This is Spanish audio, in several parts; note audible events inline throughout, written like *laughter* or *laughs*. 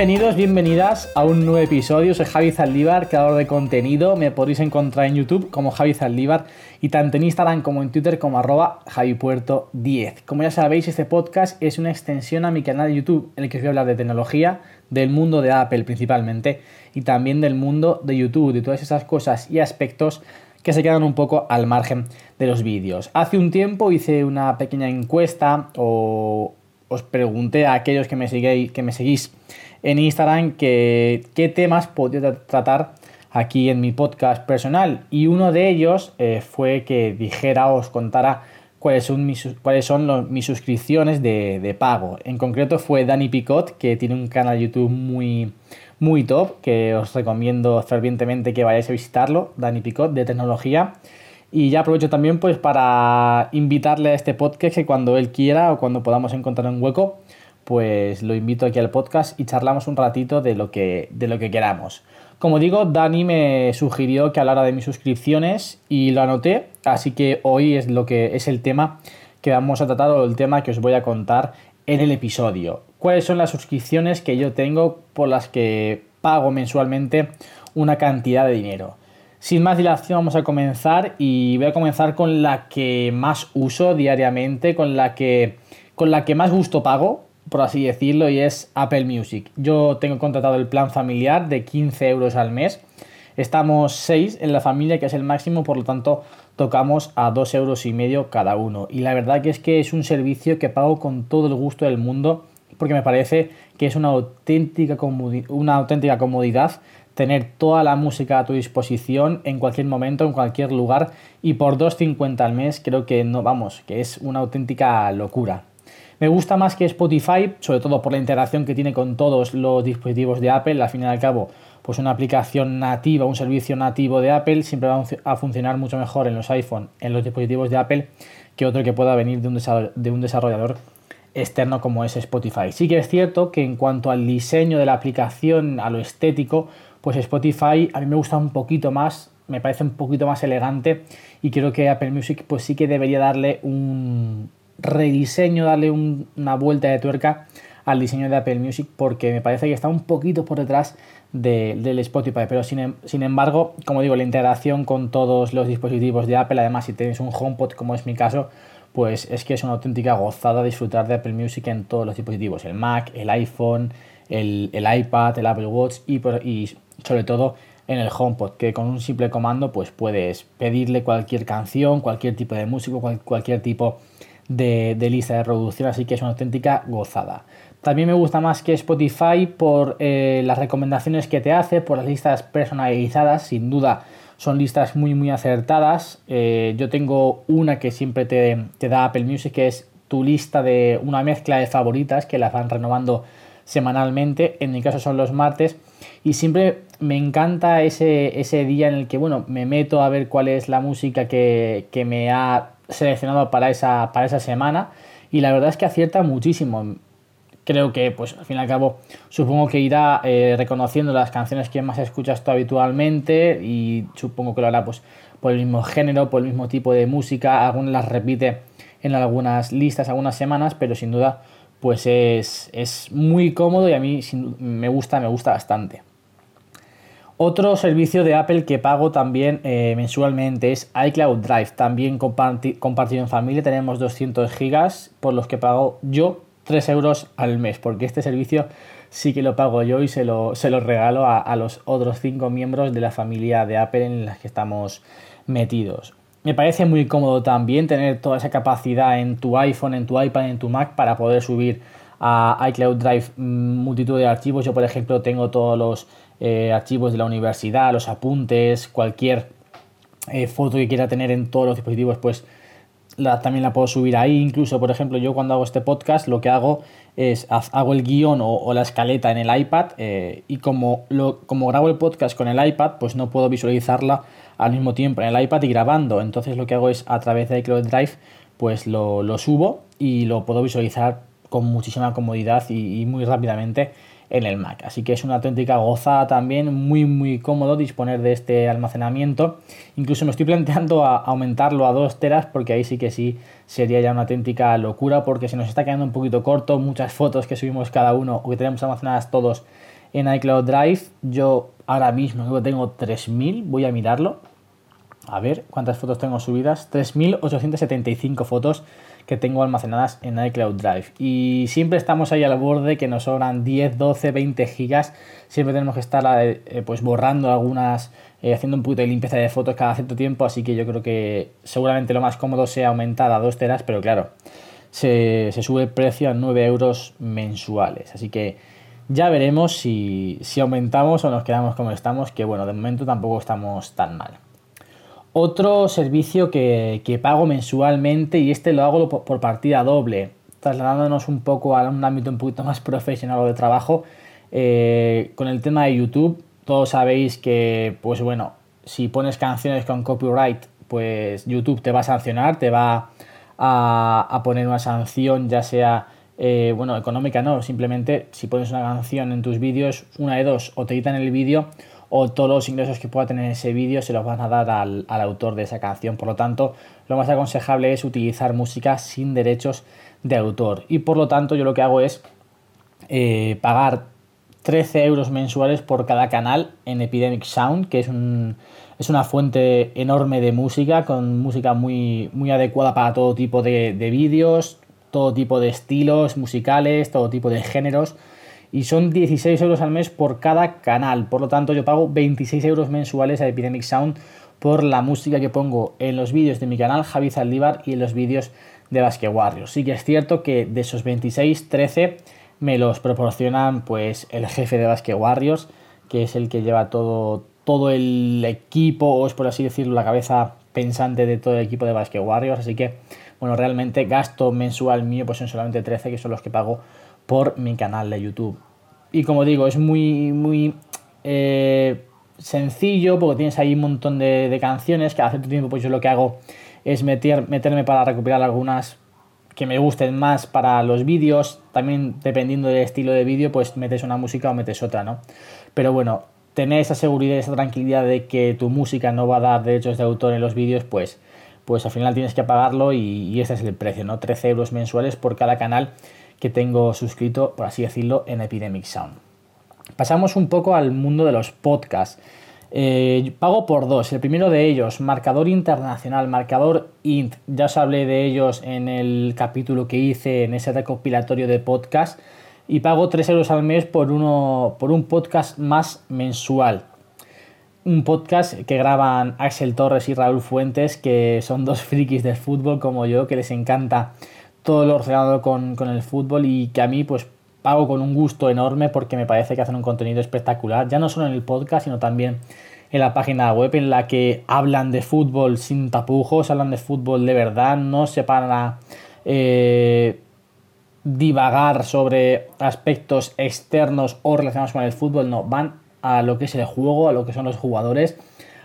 Bienvenidos, bienvenidas a un nuevo episodio. Soy Javi Zaldívar, creador de contenido. Me podéis encontrar en YouTube como Javi Zaldívar y tanto en Instagram como en Twitter como arroba javipuerto10. Como ya sabéis, este podcast es una extensión a mi canal de YouTube en el que os voy a hablar de tecnología, del mundo de Apple principalmente y también del mundo de YouTube, de todas esas cosas y aspectos que se quedan un poco al margen de los vídeos. Hace un tiempo hice una pequeña encuesta o os pregunté a aquellos que me, seguís, que me seguís en Instagram que, qué temas podía tratar aquí en mi podcast personal. Y uno de ellos eh, fue que dijera, os contara cuáles son mis, cuáles son mis suscripciones de, pago. En concreto fue Dani Picot, que tiene un canal de YouTube muy, muy top, que os recomiendo fervientemente que vayáis a visitarlo, Dani Picot, de tecnología. Y ya aprovecho también pues para invitarle a este podcast que cuando él quiera o cuando podamos encontrar un hueco, pues lo invito aquí al podcast y charlamos un ratito de lo que, de lo que queramos. Como digo, Dani me sugirió que hablara de mis suscripciones y lo anoté, así que hoy es lo que es el tema que vamos a tratar o el tema que os voy a contar en el episodio. ¿Cuáles son las suscripciones que yo tengo por las que pago mensualmente una cantidad de dinero? Sin más dilación vamos a comenzar y voy a comenzar con la que más uso diariamente, con la que, con la que más gusto pago, por así decirlo, y es Apple Music. Yo tengo contratado el plan familiar de 15 euros al mes. Estamos 6 en la familia, que es el máximo, por lo tanto tocamos a 2 euros y medio cada uno. Y la verdad que es que es un servicio que pago con todo el gusto del mundo, porque me parece que es una auténtica, una auténtica comodidad tener toda la música a tu disposición en cualquier momento, en cualquier lugar y por 2.50 al mes creo que no, vamos, que es una auténtica locura. Me gusta más que Spotify, sobre todo por la integración que tiene con todos los dispositivos de Apple, al fin y al cabo, pues una aplicación nativa, un servicio nativo de Apple siempre va a funcionar mucho mejor en los iPhone, en los dispositivos de Apple, que otro que pueda venir de un desarrollador externo como es Spotify. Sí que es cierto que en cuanto al diseño de la aplicación, a lo estético, pues Spotify a mí me gusta un poquito más, me parece un poquito más elegante y creo que Apple Music pues sí que debería darle un rediseño, darle una vuelta de tuerca al diseño de Apple Music porque me parece que está un poquito por detrás del Spotify, pero sin, em, sin, embargo, como digo, la integración con todos los dispositivos de Apple, además si tenéis un HomePod como es mi caso, pues es que es una auténtica gozada disfrutar de Apple Music en todos los dispositivos, el Mac, el iPhone, el, iPad, el Apple Watch y, y sobre todo en el HomePod, que con un simple comando pues puedes pedirle cualquier canción, cualquier tipo de música, cualquier tipo de, lista de reproducción, así que es una auténtica gozada. También me gusta más que Spotify por eh, las recomendaciones que te hace, por las listas personalizadas, sin duda son listas muy muy acertadas. Eh, yo tengo una que siempre te, te da Apple Music, que es tu lista de una mezcla de favoritas que las van renovando semanalmente, en mi caso son los martes, y siempre me encanta ese, ese día en el que, bueno, me meto a ver cuál es la música que, me ha seleccionado para esa, para esa semana, y la verdad es que acierta muchísimo. Creo que, pues al fin y al cabo, supongo que irá eh, reconociendo las canciones que más escuchas tú habitualmente y supongo que lo hará pues por el mismo género, por el mismo tipo de música, algunas las repite en algunas listas, algunas semanas, pero sin duda pues es, muy cómodo y a mí me gusta, me gusta bastante. Otro servicio de Apple que pago también eh, mensualmente es iCloud Drive, también compartido en familia, tenemos 200 gigas por los que pago yo 3 euros al mes, porque este servicio sí que lo pago yo y se lo, se lo regalo a, a los otros 5 miembros de la familia de Apple en las que estamos metidos. Me parece muy cómodo también tener toda esa capacidad en tu iPhone, en tu iPad, en tu Mac para poder subir a iCloud Drive mm, multitud de archivos. Yo, por ejemplo, tengo todos los eh, archivos de la universidad, los apuntes, cualquier eh, foto que quiera tener en todos los dispositivos, pues también la puedo subir ahí. Incluso, por ejemplo, yo cuando hago este podcast lo que hago es hago el guion o, la escaleta en el iPad eh, y como, lo, como grabo el podcast con el iPad, pues no puedo visualizarla al mismo tiempo en el iPad y grabando. Entonces lo que hago es a través de iCloud Drive pues lo, subo y lo puedo visualizar con muchísima comodidad y, muy rápidamente en el Mac. Así que es una auténtica gozada también, muy muy cómodo disponer de este almacenamiento. Incluso me estoy *laughs* planteando aumentarlo a 2 teras porque ahí sí que sí sería ya una auténtica locura porque se nos está quedando un poquito corto, muchas fotos que subimos cada uno o que tenemos almacenadas todos en iCloud Drive. Yo ahora mismo tengo 3.000, voy a mirarlo. A ver cuántas fotos tengo subidas. 3.875 fotos que tengo almacenadas en iCloud Drive. Y siempre estamos ahí al borde que nos sobran 10, 12, 20 gigas. Siempre tenemos que estar eh, eh, pues borrando algunas, eh, haciendo un poquito de limpieza de fotos cada cierto tiempo. Así que yo creo que seguramente lo más cómodo sea aumentar a 2 teras, pero claro, se, sube el precio a 9 euros mensuales. Así que ya veremos si, si aumentamos o nos quedamos como estamos, que bueno, de momento tampoco estamos tan mal. Otro servicio que, pago mensualmente y este lo hago por, partida doble, trasladándonos un poco a un ámbito un poquito más *laughs* profesional o de trabajo, eh, con el tema de YouTube, todos sabéis que, pues bueno, si pones canciones con copyright, pues YouTube te va a sancionar, te va a, poner una sanción, ya sea, eh, bueno, económica no, simplemente si pones una canción en tus vídeos, una de dos, o te quitan el vídeo o todos los ingresos que pueda tener ese vídeo se los van a dar al, autor de esa canción. Por lo tanto, lo más aconsejable es utilizar música sin derechos de autor. Y por lo tanto, yo lo que hago es eh, pagar 13 euros mensuales por cada canal en Epidemic Sound, que es, un, es una fuente enorme de música, con música muy, muy adecuada para todo tipo de, de vídeos, todo tipo de estilos musicales, todo tipo de géneros y son 16 euros al mes por cada canal. Por lo tanto, yo pago 26 euros mensuales a Epidemic Sound por la música que pongo en los vídeos de mi canal Javi Zaldívar y en los vídeos de Basque Warriors. Sí que es cierto que de esos 26, 13 me los proporcionan pues el jefe de Basque Warriors, que es el que lleva todo, todo el equipo, o es por así decirlo, la cabeza pensante de todo el equipo de Basque Warriors. Así que, bueno, realmente gasto mensual mío pues son solamente 13, que son los que pago por mi canal de YouTube. Y como digo, es muy, muy eh, sencillo porque tienes ahí un montón de, canciones que hace tiempo pues yo lo que hago es meter, meterme para recuperar algunas que me gusten más para los vídeos. También dependiendo del estilo de vídeo, pues metes una música o metes otra, ¿no? Pero bueno, tener esa seguridad, esa tranquilidad de que tu música no va a dar derechos de autor en los vídeos, pues, pues al final tienes que pagarlo y, y ese es el precio, ¿no? 13 euros mensuales por cada canal que tengo suscrito, por así decirlo, en Epidemic Sound. Pasamos un poco al mundo de los podcasts. Eh, pago por dos. El primero de ellos, marcador internacional, marcador int. Ya os hablé de ellos en el capítulo que hice en ese recopilatorio de podcast. Y pago 3 euros al mes por, uno, por un podcast más mensual. Un podcast que graban Axel Torres y Raúl Fuentes, que son dos frikis del fútbol como yo, que les encanta todo lo relacionado con, el fútbol y que a mí pues pago con un gusto enorme porque me parece que hacen un contenido espectacular, ya no solo en el podcast, sino también en la página web en la que hablan de fútbol sin tapujos, hablan de fútbol de verdad, no se paran a eh, divagar sobre aspectos externos o relacionados con el fútbol, no, van a lo que es el juego, a lo que son los jugadores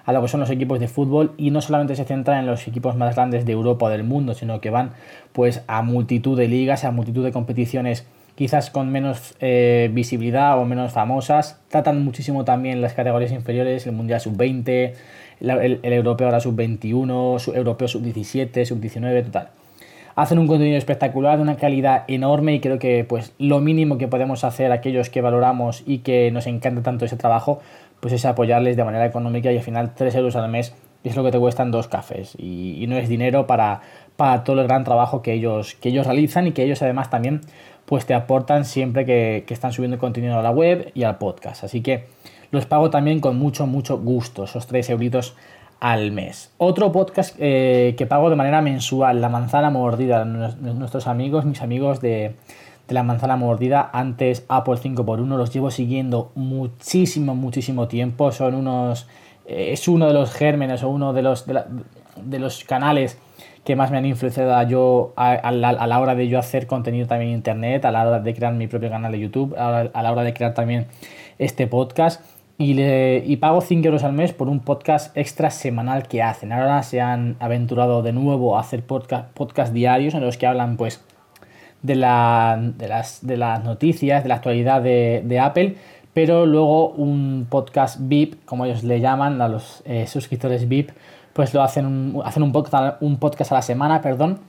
a lo que son los equipos de fútbol y no solamente se centran en los equipos más grandes de Europa o del mundo, sino que van pues a multitud de ligas, a multitud de competiciones quizás con menos eh, visibilidad o menos famosas. Tratan muchísimo también las categorías inferiores, el Mundial Sub-20, el, Europeo ahora Sub-21, Europeo Sub-17, Sub-19, total. Hacen un contenido espectacular, de una calidad enorme y creo que pues lo mínimo que podemos hacer aquellos que valoramos y que nos encanta tanto ese trabajo, pues es apoyarles de manera económica y al final 3 euros al mes es lo que te cuestan dos cafés y, no es dinero para, para, todo el gran trabajo que ellos, que ellos realizan y que ellos además también pues te aportan siempre que, están subiendo contenido a la web y al podcast. Así que los pago también con mucho, mucho gusto, esos 3 euritos al mes. Otro podcast eh, que pago de manera mensual, La Manzana Mordida, nuestros amigos, mis amigos de, la manzana mordida. Antes Apple 5x1 los llevo siguiendo muchísimo, muchísimo tiempo. Son unos. Eh, es uno de los gérmenes o uno de los, de, los canales que más me han influenciado yo a, la, hora de yo hacer contenido también en internet, a la hora de crear mi propio canal de YouTube, a la, hora de crear también este podcast. Y, le, y pago 5 euros al mes por un podcast extra semanal que hacen. Ahora se han aventurado de nuevo a hacer podcast, podcast diarios en los que hablan pues de, las, de las noticias, de la actualidad de, Apple, pero luego un podcast VIP, como ellos le llaman a los eh, suscriptores VIP, pues lo hacen, un, hacen un, podcast, un podcast a la semana, perdón,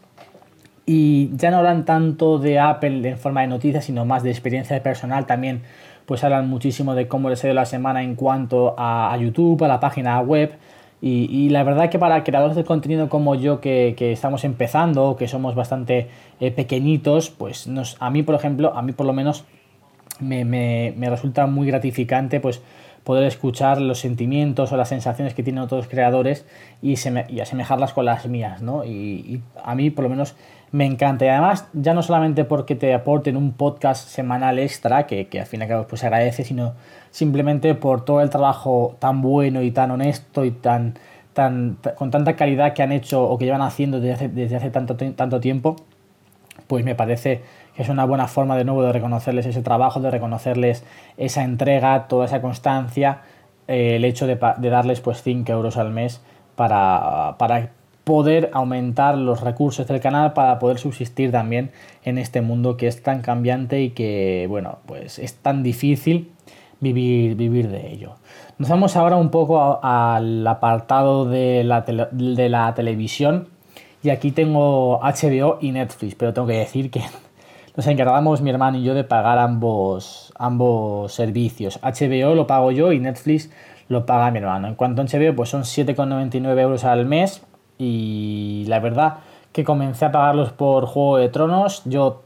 y ya no hablan tanto de Apple en forma de noticias, sino más de experiencia personal también pues hablan muchísimo de cómo les ha ido la semana en cuanto a, YouTube, a la página web. Y, la verdad que para creadores de contenido como yo que, estamos empezando, que somos bastante eh, pequeñitos, pues nos, a mí por ejemplo, a mí por lo menos me, me, me resulta muy gratificante pues poder escuchar los sentimientos o las sensaciones que tienen otros creadores y, y asemejarlas con las mías, ¿no? Y, a mí por lo menos me encanta. Y además, ya no solamente porque te aporten un podcast semanal extra, que, que al fin y al cabo pues agradece, sino simplemente por todo el trabajo tan bueno y tan honesto y tan, tan, con tanta calidad que han hecho o que llevan haciendo desde hace, desde hace tanto, tanto tiempo, pues me parece es una buena forma de nuevo de reconocerles ese trabajo, de reconocerles esa entrega, toda esa constancia, eh, el hecho de, darles pues 5 euros al mes para, para poder aumentar los recursos del canal para poder subsistir también en este mundo que es tan cambiante y que bueno pues es tan difícil vivir, vivir de ello. Nos vamos ahora un poco al apartado de la, de la televisión y aquí tengo HBO y Netflix, pero tengo que decir que *laughs* nos encargamos mi hermano y yo de pagar ambos, ambos servicios. HBO lo pago yo y Netflix lo paga mi hermano. En cuanto a HBO, pues son 7,99 euros al mes y la verdad que comencé a pagarlos por Juego de Tronos. Yo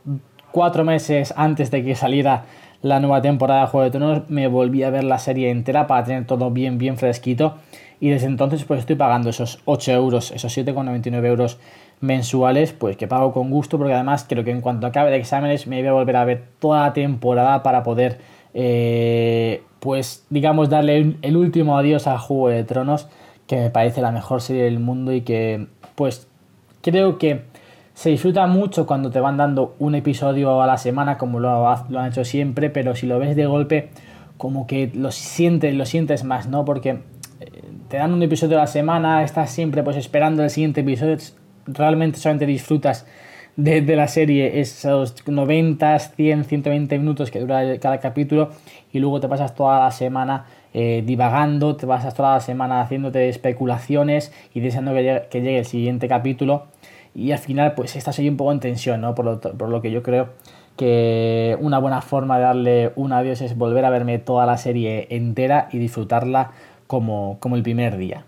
cuatro meses antes de que saliera la nueva temporada de Juego de Tronos me volví a ver la serie entera para tener todo bien, bien fresquito. Y desde entonces pues estoy pagando esos 8 euros, esos 7,99 euros mensuales, pues que pago con gusto, porque además creo que en cuanto acabe de exámenes me voy a volver a ver toda la temporada para poder, eh, pues digamos, darle el último adiós a Juego de Tronos, que me parece la mejor serie del mundo y que, pues, creo que se disfruta mucho cuando te van dando un episodio a la semana, como lo, lo han hecho siempre, pero si lo ves de golpe, como que lo sientes, lo sientes más, ¿no? Porque eh, te dan un episodio a la semana, estás siempre pues esperando el siguiente episodio, realmente solamente disfrutas de, la serie esos 90, 100, 120 minutos que dura cada capítulo y luego te pasas toda la semana eh, divagando, te pasas toda la semana haciéndote especulaciones y deseando que llegue, que llegue, el siguiente capítulo y al final pues estás ahí un poco en tensión, ¿no? Por lo, por lo que yo creo que una buena forma de darle un adiós es volver a verme toda la serie entera y disfrutarla como, como el primer día.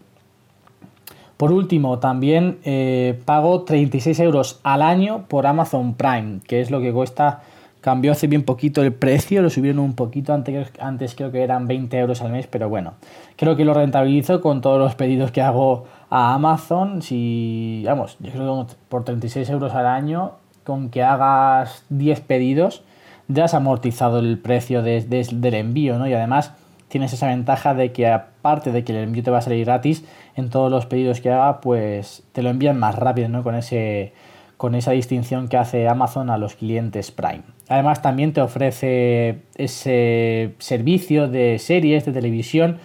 Por último, también eh, pago 36 euros al año por Amazon Prime, que es lo que cuesta. Cambió hace bien poquito el precio, lo subieron un poquito, antes, antes creo que eran 20 euros al mes, pero bueno, creo que lo rentabilizo con todos los pedidos que hago a Amazon. Si, vamos, yo creo que por 36 euros al año, con que hagas 10 pedidos, ya has amortizado el precio del envío, ¿no? Y además tienes esa ventaja de que aparte de que el envío te va a salir gratis, en todos los pedidos que haga, pues te lo envían más rápido, ¿no? Con, ese, con esa distinción que hace Amazon a los clientes Prime. Además también te ofrece ese servicio de series de televisión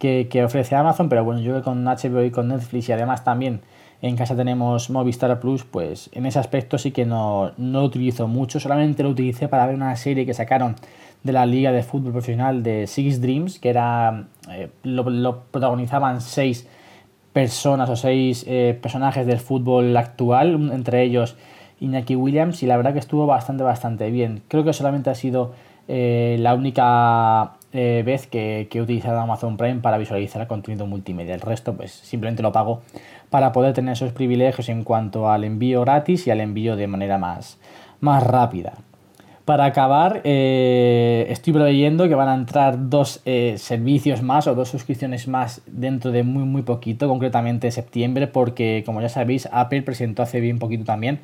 que, ofrece Amazon, pero bueno, yo con HBO y con Netflix y además también en casa tenemos Movistar Plus, pues en ese aspecto sí que no, no lo utilizo mucho, solamente lo utilicé para ver una serie que sacaron de la Liga de Fútbol Profesional de Six Dreams, que era eh, lo, protagonizaban seis personas o seis eh, personajes del fútbol actual, entre ellos Iñaki Williams, y la verdad que estuvo bastante, bastante bien. Creo que solamente ha sido eh, la única vez que, he utilizado Amazon Prime para visualizar contenido multimedia. El resto, pues simplemente lo pago para poder tener esos privilegios en cuanto al envío gratis y al envío de manera más, más rápida. Para acabar, eh, estoy preveyendo que van a entrar dos eh, servicios más o dos suscripciones más dentro de muy muy poquito, concretamente septiembre, porque como ya sabéis, Apple presentó hace bien poquito también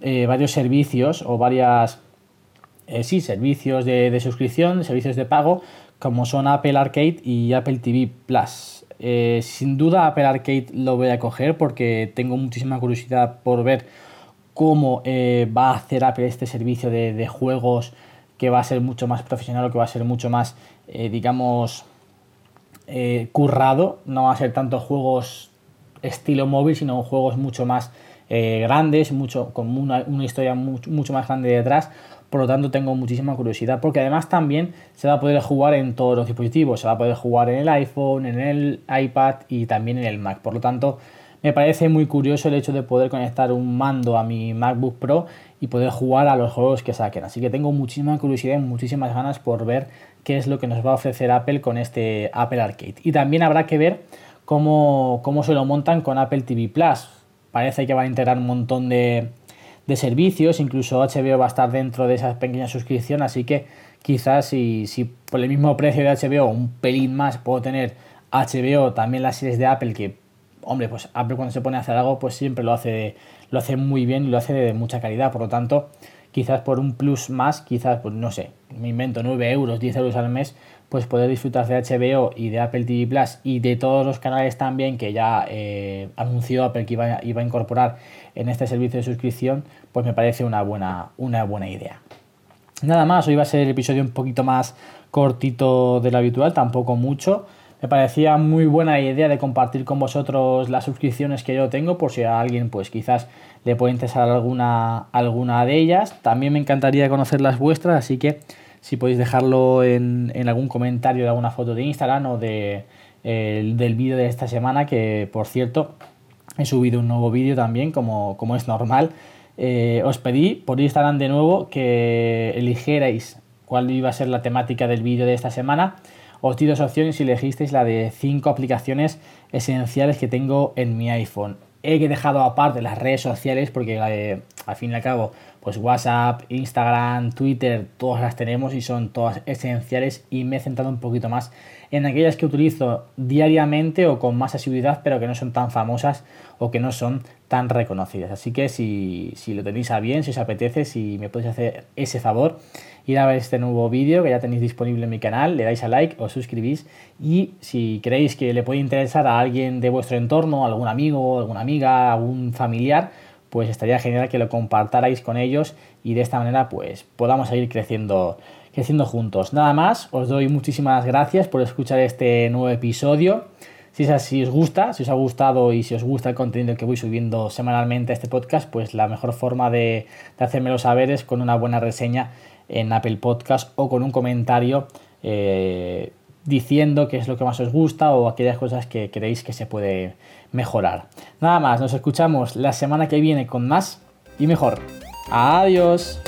eh, varios servicios o varias, sí, servicios de, de, suscripción, servicios de pago, como son Apple Arcade y Apple TV Plus. sin duda Apple Arcade lo voy a coger porque tengo muchísima curiosidad por ver cómo eh, va a hacer Apple este servicio de, juegos que va a ser mucho más profesional o que va a ser mucho más, eh, digamos, eh, currado. No va a ser tanto juegos estilo móvil, sino juegos mucho más grandes, mucho, con una, historia mucho, más grande detrás. Por lo tanto, tengo muchísima curiosidad, porque además también se va a poder jugar en todos los dispositivos. Se va a poder jugar en el iPhone, en el iPad y también en el Mac. Por lo tanto, me parece muy curioso el hecho de poder conectar un mando a mi MacBook Pro y poder jugar a los juegos que saquen. Así que tengo muchísima curiosidad y muchísimas ganas por ver qué es lo que nos va a ofrecer Apple con este Apple Arcade. Y también habrá que ver cómo, cómo se lo montan con Apple TV Plus. Parece que van a integrar un montón de, de servicios, incluso HBO va a estar dentro de esa pequeña suscripción, así que quizás si, si por el mismo precio de HBO, un pelín más, puedo tener HBO, también las series de Apple, que, hombre, pues Apple cuando se pone a hacer algo, pues siempre lo hace, lo hace muy bien y lo hace de mucha calidad, por lo tanto, quizás por un plus más, quizás, pues no sé, me invento 9 euros, 10 euros al mes, pues poder disfrutar de HBO y de Apple TV Plus y de todos los canales también que ya eh, anunció Apple que iba, iba, a incorporar en este servicio de suscripción, pues me parece una buena, una buena idea. Nada más, hoy va a ser el episodio un poquito más cortito de lo habitual, tampoco mucho. Me parecía muy buena idea de compartir con vosotros las suscripciones que yo tengo, por si a alguien pues quizás le puede interesar alguna, alguna de ellas. También me encantaría conocer las vuestras, así que si podéis dejarlo en, algún comentario de alguna foto de Instagram o de, del vídeo de esta semana, que por cierto he subido un nuevo vídeo también, como, como es normal. Eh, os pedí por Instagram de nuevo que eligierais cuál iba a ser la temática del vídeo de esta semana. Os di dos opciones y elegisteis la de 5 aplicaciones esenciales que tengo en mi iPhone. He dejado aparte las redes sociales porque eh, al fin y al cabo pues WhatsApp, Instagram, Twitter, todas las tenemos y son todas esenciales y me he centrado un poquito más en aquellas que utilizo diariamente o con más asiduidad pero que no son tan famosas o que no son tan reconocidas. Así que si, si lo tenéis a bien, si os apetece, si me podéis hacer ese favor, ir a ver este nuevo vídeo que ya tenéis disponible en mi canal, le dais a like, os suscribís y si creéis que le puede interesar a alguien de vuestro entorno, algún amigo, alguna amiga, algún familiar, pues estaría genial que lo compartarais con ellos y de esta manera pues podamos seguir creciendo, creciendo juntos. Nada más, os doy muchísimas gracias por escuchar este nuevo episodio. Si, es así, os gusta, si os ha gustado y si os gusta el contenido que voy subiendo semanalmente a este podcast, pues la mejor forma de, hacérmelo saber es con una buena reseña en Apple Podcast o con un comentario eh, diciendo qué es lo que más os gusta o aquellas cosas que creéis que se puede mejorar. Nada más, nos escuchamos la semana que viene con más y mejor. Adiós.